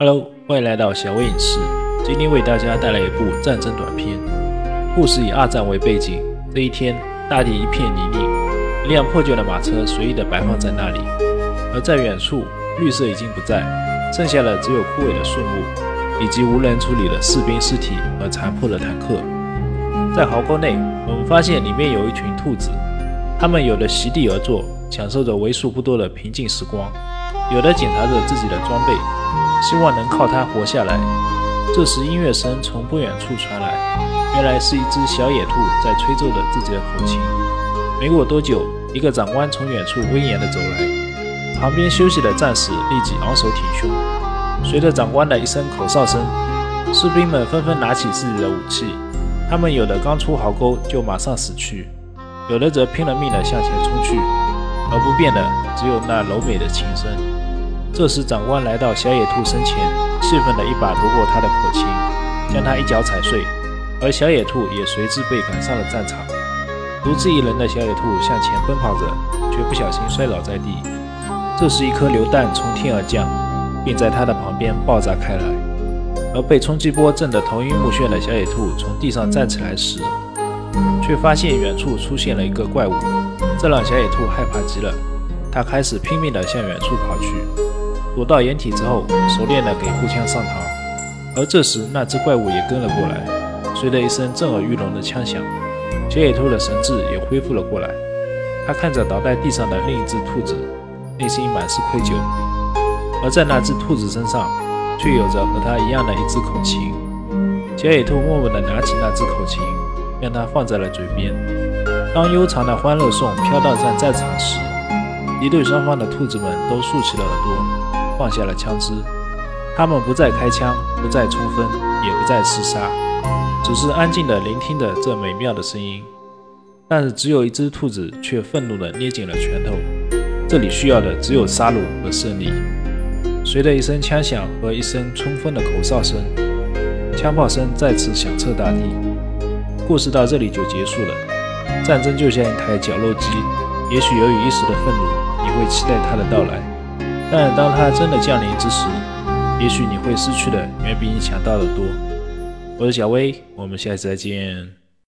Hello，欢迎来到小微影视。今天为大家带来一部战争短片，故事以二战为背景。这一天，大地一片泥泞，一辆破旧的马车随意地摆放在那里，而在远处，绿色已经不在，剩下的只有枯萎的树木，以及无人处理的士兵尸体和残破的坦克。在壕沟内，我们发现里面有一群兔子，它们有的席地而坐，享受着为数不多的平静时光，有的检查着自己的装备。希望能靠它活下来。这时，音乐声从不远处传来，原来是一只小野兔在吹奏着自己的口琴。没过多久，一个长官从远处威严地走来，旁边休息的战士立即昂首挺胸。随着长官的一声口哨声，士兵们纷纷拿起自己的武器。他们有的刚出壕沟就马上死去，有的则拼了命地向前冲去，而不变的只有那柔美的琴声。这时，长官来到小野兔身前，气愤地一把夺过他的口琴，将他一脚踩碎，而小野兔也随之被赶上了战场。独自一人的小野兔向前奔跑着，却不小心摔倒在地。这时，一颗榴弹从天而降，并在他的旁边爆炸开来。而被冲击波震得头晕目眩的小野兔从地上站起来时，却发现远处出现了一个怪物，这让小野兔害怕极了。他开始拼命地向远处跑去。躲到掩体之后，熟练地给步枪上膛。而这时，那只怪物也跟了过来。随着一声震耳欲聋的枪响，小野兔的神智也恢复了过来。他看着倒在地上的另一只兔子，内心满是愧疚。而在那只兔子身上，却有着和他一样的一支口琴。小野兔默默地拿起那只口琴，将它放在了嘴边。当悠长的欢乐颂飘到在战场时，敌对双方的兔子们都竖起了耳朵。放下了枪支，他们不再开枪，不再冲锋，也不再厮杀，只是安静地聆听着这美妙的声音。但是，只有一只兔子却愤怒地捏紧了拳头。这里需要的只有杀戮和胜利。随着一声枪响和一声冲锋的口哨声，枪炮声再次响彻大地。故事到这里就结束了。战争就像一台绞肉机，也许由于一时的愤怒，你会期待它的到来。但当它真的降临之时，也许你会失去的远比你想到的多。我是小薇，我们下次再见。